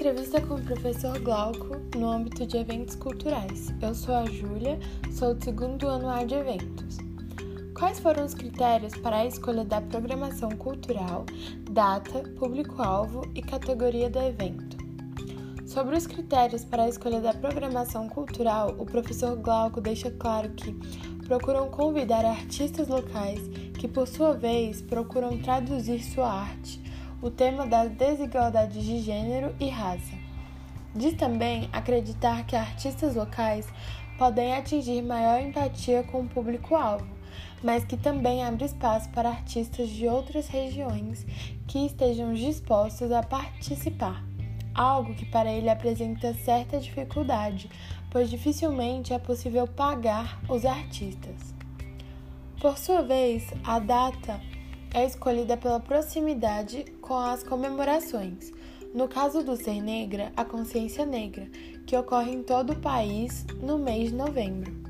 Entrevista com o professor Glauco no âmbito de eventos culturais. Eu sou a Júlia, sou do segundo ano A de eventos. Quais foram os critérios para a escolha da programação cultural, data, público-alvo e categoria do evento? Sobre os critérios para a escolha da programação cultural, o professor Glauco deixa claro que procuram convidar artistas locais que, por sua vez, procuram traduzir sua arte o tema das desigualdades de gênero e raça. Diz também acreditar que artistas locais podem atingir maior empatia com o público-alvo, mas que também abre espaço para artistas de outras regiões que estejam dispostos a participar, algo que para ele apresenta certa dificuldade, pois dificilmente é possível pagar os artistas. Por sua vez, a data é escolhida pela proximidade com as comemorações. No caso do Ser Negra, a Consciência Negra, que ocorre em todo o país no mês de novembro.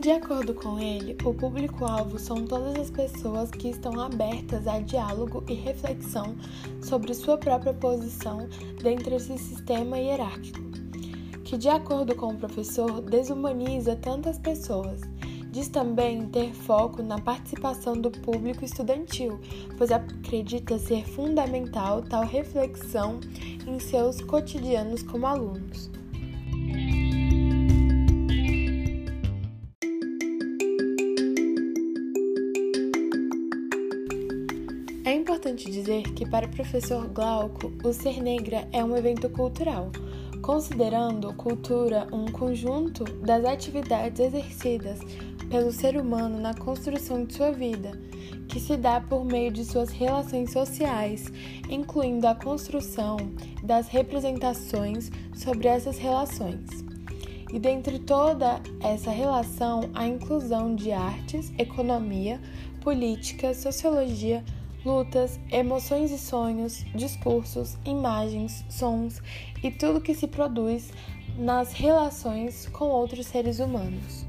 De acordo com ele, o público-alvo são todas as pessoas que estão abertas a diálogo e reflexão sobre sua própria posição dentro desse sistema hierárquico que, de acordo com o professor, desumaniza tantas pessoas. Diz também ter foco na participação do público estudantil, pois acredita ser fundamental tal reflexão em seus cotidianos como alunos. É importante dizer que, para o professor Glauco, o Ser Negra é um evento cultural considerando cultura um conjunto das atividades exercidas pelo ser humano na construção de sua vida, que se dá por meio de suas relações sociais, incluindo a construção das representações sobre essas relações. E dentre toda essa relação, a inclusão de artes, economia, política, sociologia, lutas, emoções e sonhos, discursos, imagens, sons e tudo que se produz nas relações com outros seres humanos.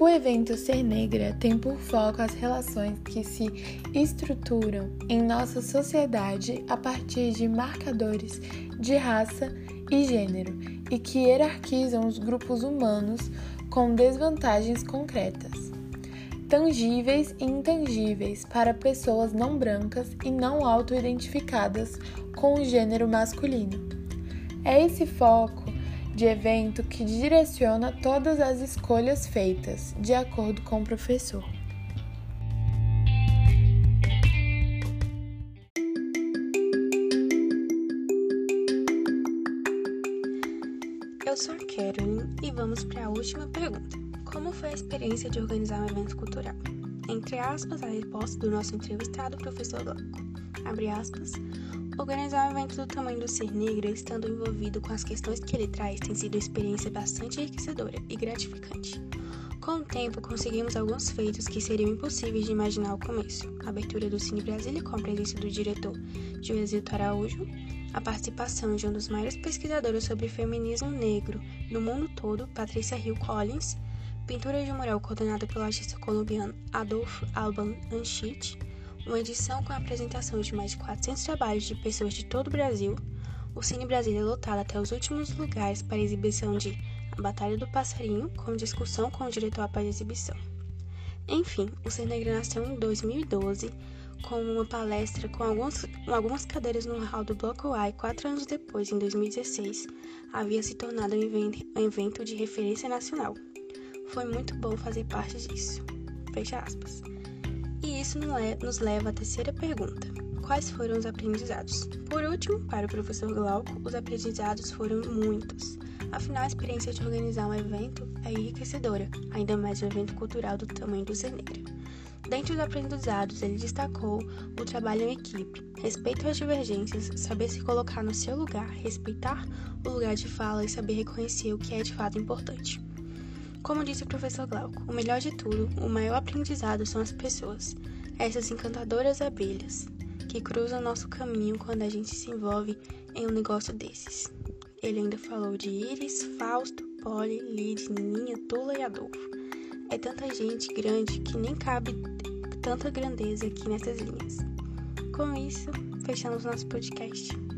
O evento Ser Negra tem por foco as relações que se estruturam em nossa sociedade a partir de marcadores de raça e gênero e que hierarquizam os grupos humanos com desvantagens concretas, tangíveis e intangíveis para pessoas não brancas e não auto-identificadas com o gênero masculino. É esse foco de evento que direciona todas as escolhas feitas, de acordo com o professor. Eu sou a Carolyn e vamos para a última pergunta. Como foi a experiência de organizar um evento cultural? Entre aspas, a resposta do nosso entrevistado, professor Glauco. Abre aspas. Organizar um evento do tamanho do Ser Negra, estando envolvido com as questões que ele traz, tem sido uma experiência bastante enriquecedora e gratificante. Com o tempo, conseguimos alguns feitos que seriam impossíveis de imaginar ao começo. A abertura do Cine Brasília com a presença do diretor Joelzito Araújo, a participação de um dos maiores pesquisadores sobre feminismo negro no mundo todo, Patricia Hill Collins, pintura de mural coordenada pelo artista colombiano Adolfo Alban Anchit, uma edição com a apresentação de mais de 400 trabalhos de pessoas de todo o Brasil, o Cine Brasília lotado até os últimos lugares para exibição de Batalha do Passarinho, com discussão com o diretor após a exibição. Enfim, o Ser Negra nasceu em 2012 com uma palestra com, algumas cadeiras no hall do Bloco A e quatro anos depois, em 2016, havia se tornado um evento de referência nacional. Foi muito bom fazer parte disso. Fecha aspas. E isso nos leva à terceira pergunta. Quais foram os aprendizados? Por último, para o professor Glauco, os aprendizados foram muitos. Afinal, a experiência de organizar um evento é enriquecedora, ainda mais um evento cultural do tamanho do Ser Negra. Dentre os aprendizados, ele destacou o trabalho em equipe, respeito às divergências, saber se colocar no seu lugar, respeitar o lugar de fala e saber reconhecer o que é de fato importante. Como disse o professor Glauco, o melhor de tudo, o maior aprendizado são as pessoas, essas encantadoras abelhas, que cruzam nosso caminho quando a gente se envolve em um negócio desses. Ele ainda falou de Iris, Fausto, Polly, Lid, Nininha, Tula e Adolfo. É tanta gente grande que nem cabe tanta grandeza aqui nessas linhas. Com isso, fechamos nosso podcast.